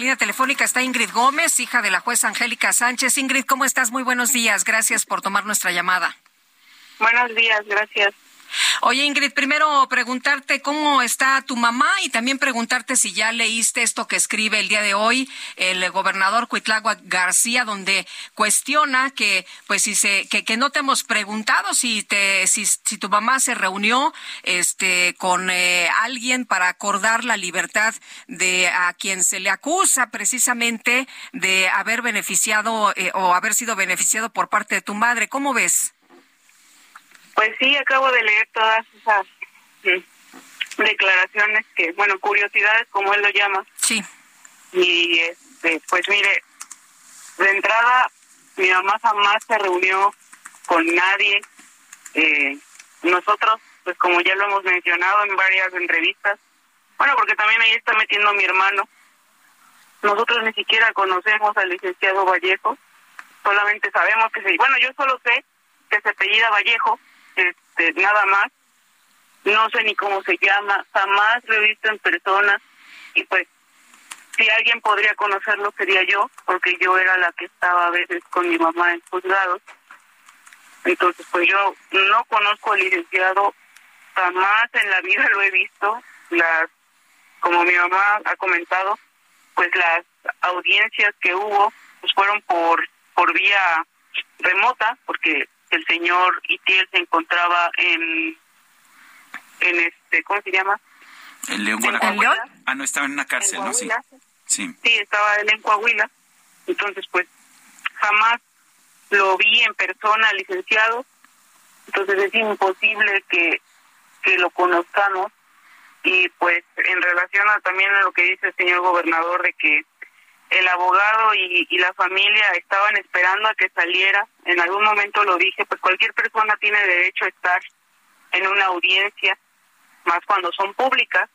Línea telefónica está Ingrid Gómez, hija de la jueza Angélica Sánchez. Ingrid, ¿cómo estás? Muy buenos días. Gracias por tomar nuestra llamada. Buenos días, gracias. Oye, Ingrid, primero preguntarte cómo está tu mamá y también preguntarte si ya leíste esto que escribe el día de hoy el gobernador Cuitlagua García, donde cuestiona que, pues, si se, que, que no te hemos preguntado si te, si, tu mamá se reunió, este, con eh, alguien para acordar la libertad de a quien se le acusa precisamente de haber beneficiado eh, o haber sido beneficiado por parte de tu madre. ¿Cómo ves? Pues sí, acabo de leer todas esas mm, declaraciones que, bueno, curiosidades como él lo llama. Sí. Y este, pues mire, de entrada mi mamá jamás se reunió con nadie. Eh, nosotros, pues como ya lo hemos mencionado en varias entrevistas, bueno, porque también ahí está metiendo mi hermano. Nosotros ni siquiera conocemos al licenciado Vallejo, solamente sabemos que se, bueno, yo solo sé que se apellida Vallejo, este, nada más. No sé ni cómo se llama, jamás lo he visto en persona y pues si alguien podría conocerlo sería yo, porque yo era la que estaba a veces con mi mamá en juzgados. Entonces, pues yo no conozco al licenciado, jamás en la vida lo he visto. Las, como mi mamá ha comentado, pues las audiencias que hubo pues fueron por por vía remota, porque el señor Itiel se encontraba en en este cómo se llama ¿El León. Ah, no, estaba en una en cárcel, ¿no? Sí. Sí. sí estaba él en Coahuila entonces pues jamás lo vi en persona licenciado entonces es imposible que que lo conozcamos y pues en relación a también a lo que dice el señor gobernador de que el abogado y, y la familia estaban esperando a que saliera. En algún momento lo dije, pues cualquier persona tiene derecho a estar en una audiencia, más cuando son públicas.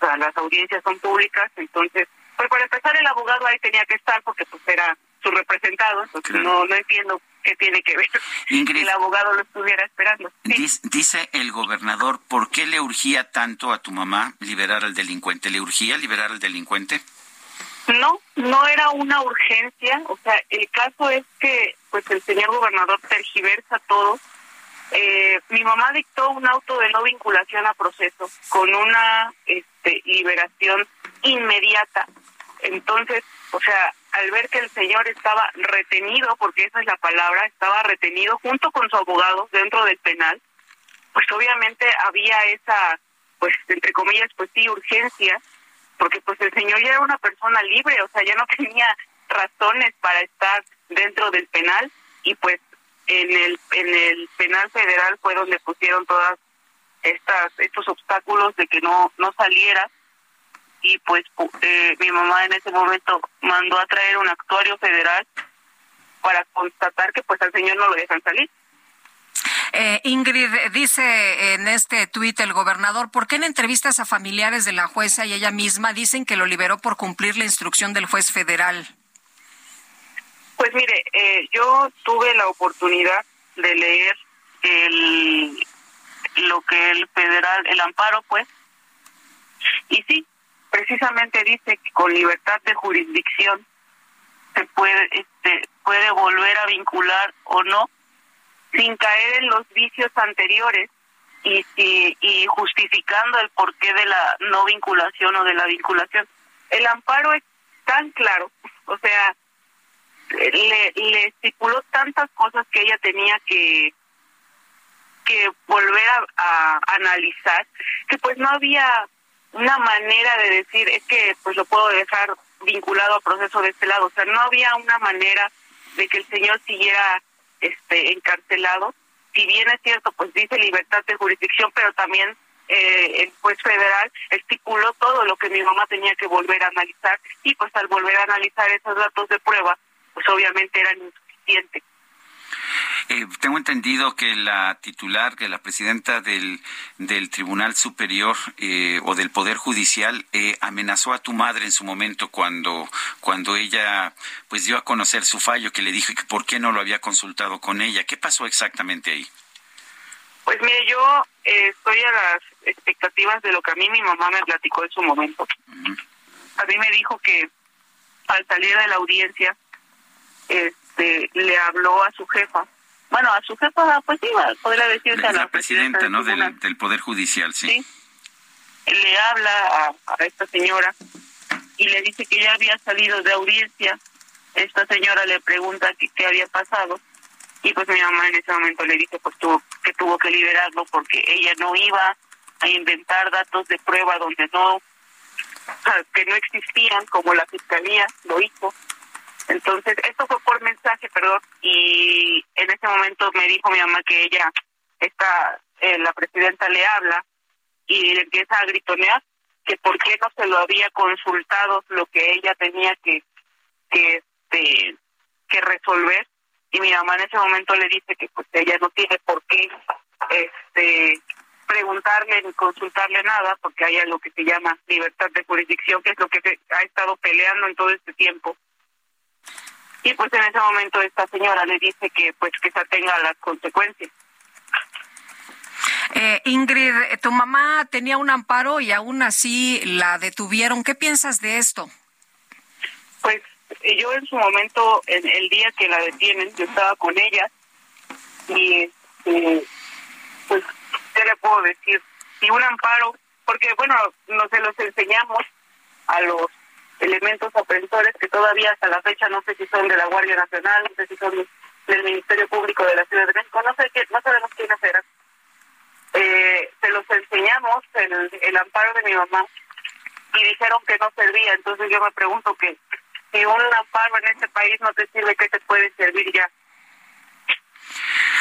O sea, las audiencias son públicas, entonces, pues para empezar el abogado ahí tenía que estar porque pues era su representado, entonces Claro. no no entiendo qué tiene que ver Ingrid. que el abogado lo estuviera esperando. Sí. Dice el gobernador, ¿por qué le urgía tanto a tu mamá liberar al delincuente? ¿Le urgía liberar al delincuente? No, no era una urgencia, o sea, el caso es que pues el señor gobernador tergiversa todo. Eh, mi mamá dictó un auto de no vinculación a proceso con una este, liberación inmediata. Entonces, o sea, al ver que el señor estaba retenido, porque esa es la palabra, estaba retenido junto con su abogado dentro del penal, pues obviamente había esa, pues entre comillas, pues sí, urgencia porque pues el señor ya era una persona libre, o sea, ya no tenía razones para estar dentro del penal y pues en el en el penal federal fue donde pusieron todas estas estos obstáculos de que no no saliera y pues pu- eh, mi mamá en ese momento mandó a traer un actuario federal para constatar que pues al señor no lo dejan salir. Eh, Ingrid, dice en este tuit el gobernador, ¿por qué en entrevistas a familiares de la jueza y ella misma dicen que lo liberó por cumplir la instrucción del juez federal? Pues mire, eh, yo tuve la oportunidad de leer el lo que el federal, el amparo, pues, y sí, precisamente dice que con libertad de jurisdicción se puede, este, puede volver a vincular o no sin caer en los vicios anteriores y, y, y justificando el porqué de la no vinculación o de la vinculación. El amparo es tan claro, o sea, le, le estipuló tantas cosas que ella tenía que que volver a, analizar que pues no había una manera de decir es que pues lo puedo dejar vinculado al proceso de este lado o sea no había una manera de que el señor siguiera este encarcelado. Si bien es cierto pues dice libertad de jurisdicción pero también eh, el juez federal estipuló todo lo que mi mamá tenía que volver a analizar. Y pues al volver a analizar esos datos de prueba pues obviamente eran insuficientes eh, tengo entendido que la titular, que la presidenta del, del Tribunal Superior eh, o del Poder Judicial eh, amenazó a tu madre en su momento cuando, cuando ella pues dio a conocer su fallo, que le dijo que por qué no lo había consultado con ella. ¿Qué pasó exactamente ahí? Pues mire, yo estoy a las expectativas de lo que a mí mi mamá me platicó en su momento. A mí me dijo que al salir de la audiencia, este, le habló a su jefa bueno, a su jefa, pues sí, podría decirse a la, presidenta, ¿no? Del, del, Poder Judicial, sí. Le habla a, esta señora y le dice que ya había salido de audiencia. Esta señora le pregunta qué había pasado y pues mi mamá en ese momento le dice pues tuvo, que tuvo que liberarlo porque ella no iba a inventar datos de prueba donde no, que no existían como la fiscalía lo hizo entonces, esto fue por mensaje, perdón, y en ese momento me dijo mi mamá que ella, está, eh, la presidenta le habla y le empieza a gritonear que por qué no se lo había consultado lo que ella tenía que que este que resolver. Y mi mamá en ese momento le dice que pues ella no tiene por qué este preguntarle ni consultarle nada porque hay algo que se llama libertad de jurisdicción que es lo que se ha estado peleando en todo este tiempo y pues en ese momento esta señora le dice que pues que se atenga a las consecuencias. Eh, Ingrid, tu mamá tenía un amparo y aún así la detuvieron. ¿Qué piensas de esto? Pues yo en su momento, en el día que la detienen, yo estaba con ella y este, pues, ¿qué le puedo decir? Y un amparo, porque bueno, no se los enseñamos a los elementos aprensores que todavía hasta la fecha no sé si son de la Guardia Nacional, no sé si son del Ministerio Público de la Ciudad de México, no sé no sabemos quiénes eran. Eh, se los enseñamos el, el amparo de mi mamá y dijeron que no servía, entonces yo me pregunto que si un amparo en este país no te sirve, ¿qué te puede servir ya?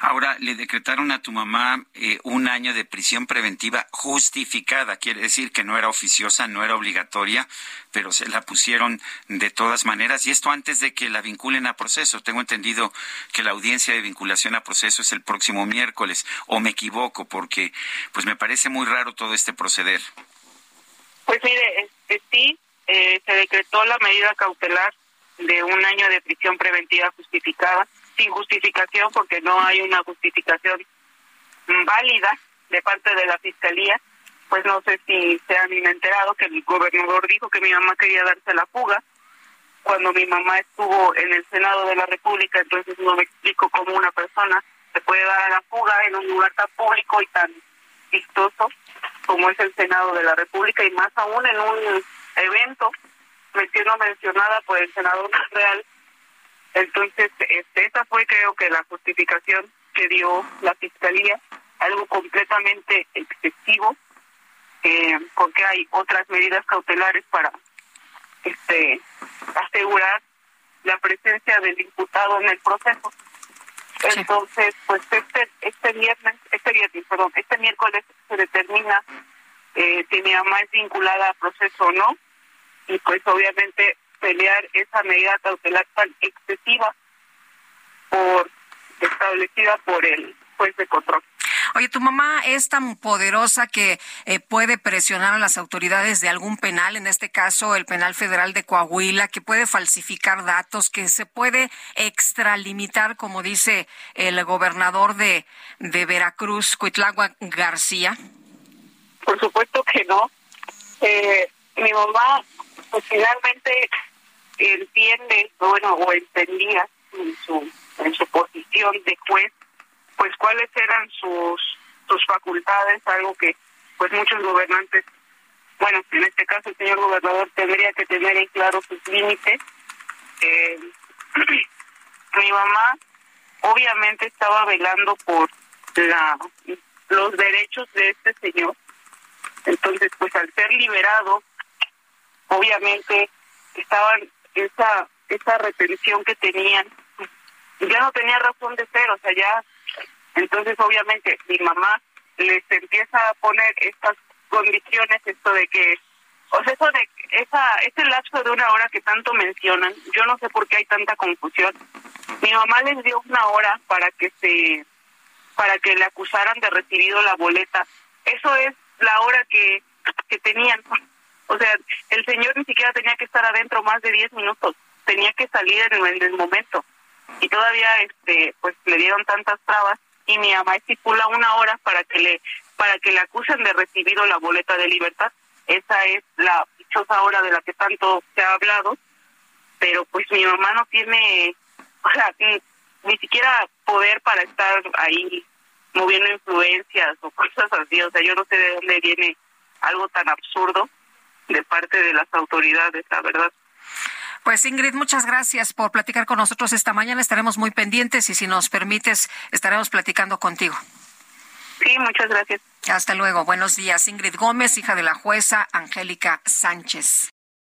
Ahora, le decretaron a tu mamá eh, un año de prisión preventiva justificada, quiere decir que no era oficiosa, no era obligatoria, pero se la pusieron de todas maneras, y esto antes de que la vinculen a proceso. Tengo entendido que la audiencia de vinculación a proceso es el próximo miércoles, o me equivoco, porque pues me parece muy raro todo este proceder. Pues mire, este, sí, eh, se decretó la medida cautelar de un año de prisión preventiva justificada sin justificación porque no hay una justificación válida de parte de la fiscalía pues no sé si se han enterado que el gobernador dijo que mi mamá quería darse la fuga. Cuando mi mamá estuvo en el Senado de la República, entonces no me explico cómo una persona se puede dar a la fuga en un lugar tan público y tan vistoso como es el Senado de la República y más aún en un evento siendo mencionada por el senador real entonces, este, esa fue creo que la justificación que dio la Fiscalía, algo completamente excesivo, eh, porque hay otras medidas cautelares para este asegurar la presencia del imputado en el proceso. Entonces, pues este este viernes, este viernes, perdón, este miércoles se determina eh, si mi mamá es vinculada a proceso o no, y pues obviamente pelear esa medida cautelar tan excesiva por establecida por el juez de control. Oye, tu mamá es tan poderosa que eh, puede presionar a las autoridades de algún penal, en este caso el penal federal de Coahuila, que puede falsificar datos, que se puede extralimitar, como dice el gobernador de, de Veracruz, Cuitlagua García. Por supuesto que no. Eh, mi mamá, pues finalmente entiende, bueno, o entendía en su, en su posición de juez pues cuáles eran sus sus facultades, algo que pues muchos gobernantes, bueno, en este caso el señor gobernador tendría que tener en claro sus límites. Eh, mi mamá obviamente estaba velando por la los derechos de este señor. Entonces, pues al ser liberado, obviamente estaban esa esa retención que tenían ya no tenía razón de ser, o sea, ya entonces obviamente mi mamá les empieza a poner estas condiciones, esto de que o sea, eso de esa, ese lapso de una hora que tanto mencionan, yo no sé por qué hay tanta confusión. Mi mamá les dio una hora para que se, para que le acusaran de recibido la boleta. Eso es la hora que, que tenían. O sea, el señor ni siquiera tenía que estar adentro más de 10 minutos, tenía que salir en el, en el momento. Y todavía, este, pues le dieron tantas trabas y mi mamá estipula una hora para que le, para que le acusen de recibido la boleta de libertad. Esa es la dichosa hora de la que tanto se ha hablado, pero pues mi mamá no tiene, o sea, ni, siquiera poder para estar ahí moviendo influencias o cosas así, o sea, yo no sé de dónde viene algo tan absurdo de parte de las autoridades, la verdad. Pues Ingrid, muchas gracias por platicar con nosotros esta mañana. Estaremos muy pendientes y si nos permites, estaremos platicando contigo. Sí, muchas gracias. Hasta luego. Buenos días. Ingrid Gómez, hija de la jueza Angélica Sánchez.